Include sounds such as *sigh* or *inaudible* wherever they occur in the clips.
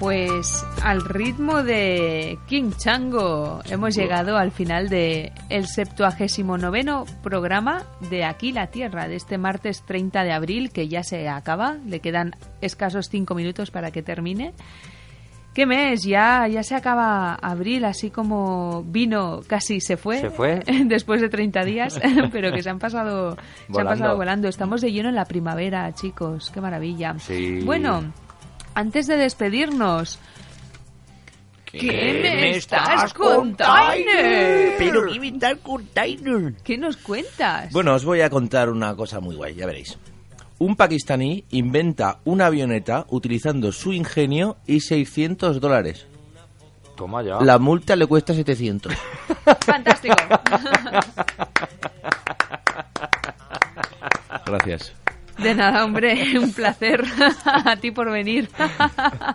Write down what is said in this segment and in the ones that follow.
Pues al ritmo de King Chango hemos llegado al final de el 79 programa de Aquí la Tierra de este martes 30 de abril que ya se acaba, le quedan escasos cinco minutos para que termine. ¿Qué mes? Ya, ya se acaba abril, así como vino casi se fue. Se fue. *laughs* Después de 30 días, *laughs* pero que se han pasado volando. Se han pasado volando. Estamos de lleno en la primavera, chicos. Qué maravilla. Sí. Bueno, antes de despedirnos. ¿Qué, me estás contando? Pero ¿qué me estás contando? ¿Qué nos cuentas? Bueno, os voy a contar una cosa muy guay, ya veréis. Un pakistaní inventa una avioneta utilizando su ingenio y 600 dólares. Toma ya. La multa le cuesta 700. *laughs* Fantástico. Gracias. De nada, hombre, *laughs* un placer *laughs* a ti por venir.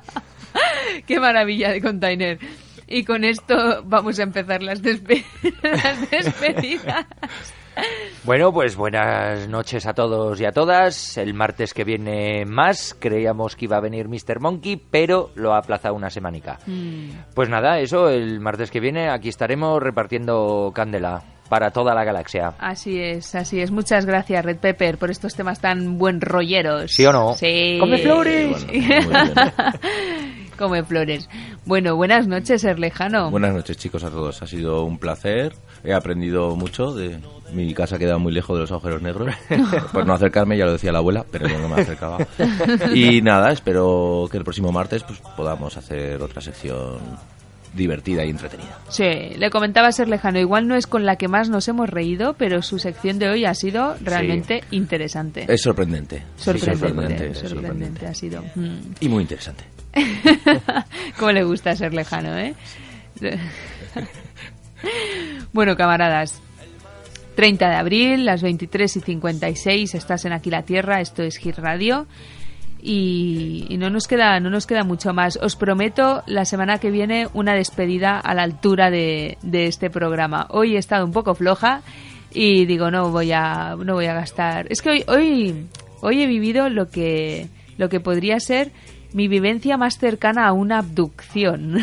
*laughs* Qué maravilla de container. Y con esto vamos a empezar las, despe las despedidas. Bueno, pues buenas noches a todos y a todas. El martes que viene más. Creíamos que iba a venir Mr. Monkey, pero lo ha aplazado una semanica. Mm. Pues nada, eso, el martes que viene aquí estaremos repartiendo candela para toda la galaxia. Así es, así es. Muchas gracias, Red Pepper, por estos temas tan buen rolleros. ¿Sí o no? Sí. ¡Come flores! *laughs* Come flores. Bueno, buenas noches, Erlejano. Buenas noches, chicos, a todos. Ha sido un placer. He aprendido mucho de... Mi casa queda muy lejos de los agujeros negros. *laughs* Por no acercarme, ya lo decía la abuela, pero yo no me acercaba. Y nada, espero que el próximo martes pues, podamos hacer otra sección divertida y entretenida. Sí, le comentaba ser lejano, igual no es con la que más nos hemos reído, pero su sección de hoy ha sido realmente sí. interesante. Es sorprendente. Sorprendente, sí, sorprendente, sorprendente, sorprendente, ha sido. Mm. Y muy interesante. *laughs* Como le gusta ser lejano, ¿eh? *laughs* bueno, camaradas. 30 de abril, las 23 y 56, estás en Aquí la Tierra, esto es Hit Radio. Y, y, no nos queda no nos queda mucho más. Os prometo la semana que viene una despedida a la altura de, de, este programa. Hoy he estado un poco floja y digo no voy a no voy a gastar. Es que hoy hoy hoy he vivido lo que lo que podría ser mi vivencia más cercana a una abducción.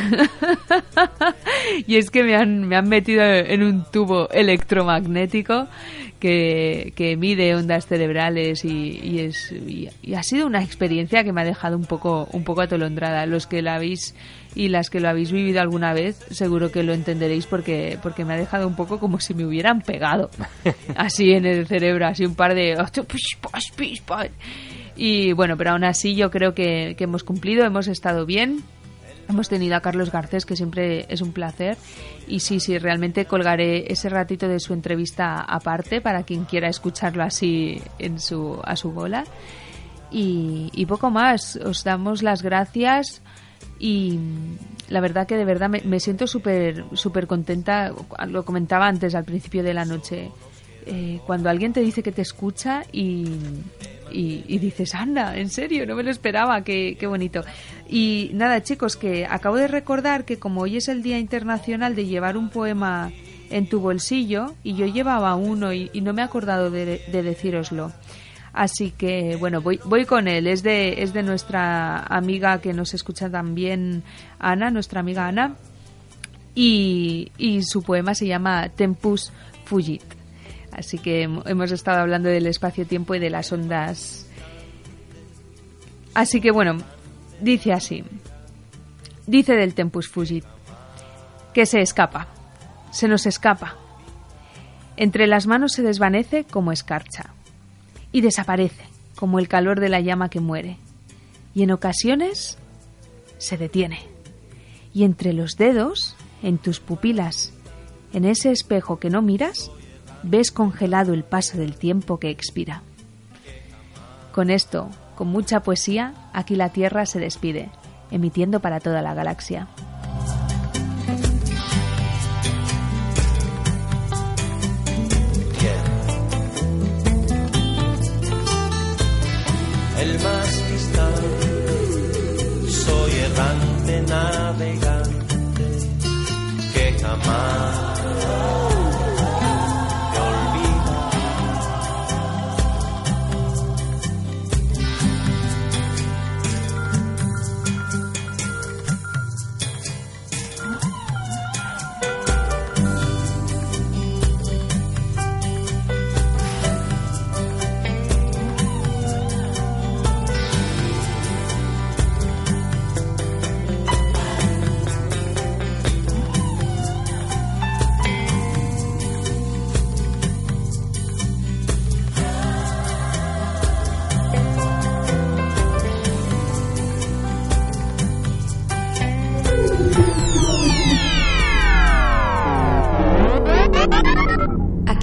*laughs* y es que me han, me han metido en un tubo electromagnético que, que mide ondas cerebrales y, y es y, y, ha sido una experiencia que me ha dejado un poco un poco atolondrada. Los que la habéis y las que lo habéis vivido alguna vez, seguro que lo entenderéis porque porque me ha dejado un poco como si me hubieran pegado *laughs* así en el cerebro, así un par de y bueno, pero aún así yo creo que, que hemos cumplido, hemos estado bien. Hemos tenido a Carlos Garcés, que siempre es un placer. Y sí, sí, realmente colgaré ese ratito de su entrevista aparte para quien quiera escucharlo así en su, a su bola. Y, y poco más. Os damos las gracias y la verdad que de verdad me, me siento súper súper contenta. Lo comentaba antes al principio de la noche. Eh, cuando alguien te dice que te escucha y, y, dices, anda, en serio, no me lo esperaba, qué, qué, bonito. Y nada, chicos, que acabo de recordar que como hoy es el Día Internacional de llevar un poema en tu bolsillo, y yo llevaba uno y, y no me he acordado de, de decíroslo. Así que, bueno, voy, voy con él. Es de, es de nuestra amiga que nos escucha también, Ana, nuestra amiga Ana. Y, y su poema se llama Tempus Fugit. Así que hemos estado hablando del espacio-tiempo y de las ondas. Así que bueno, dice así. Dice del Tempus Fugit que se escapa, se nos escapa. Entre las manos se desvanece como escarcha y desaparece como el calor de la llama que muere. Y en ocasiones se detiene. Y entre los dedos, en tus pupilas, en ese espejo que no miras, ves congelado el paso del tiempo que expira. Con esto Con mucha poesía, aquí la Tierra se despide, emitiendo para toda la galaxia. El más distante, soy errante navegante que jamás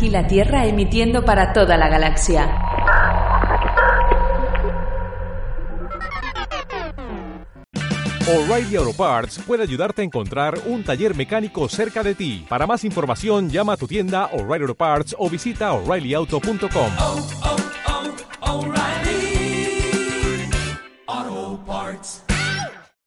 la Tierra emitiendo para toda la galaxia. O'Reilly Auto Parts puede ayudarte a encontrar un taller mecánico cerca de ti. Para más información, llama a tu tienda O'Reilly Auto Parts o visita oreillyauto.com. Oh, oh, oh,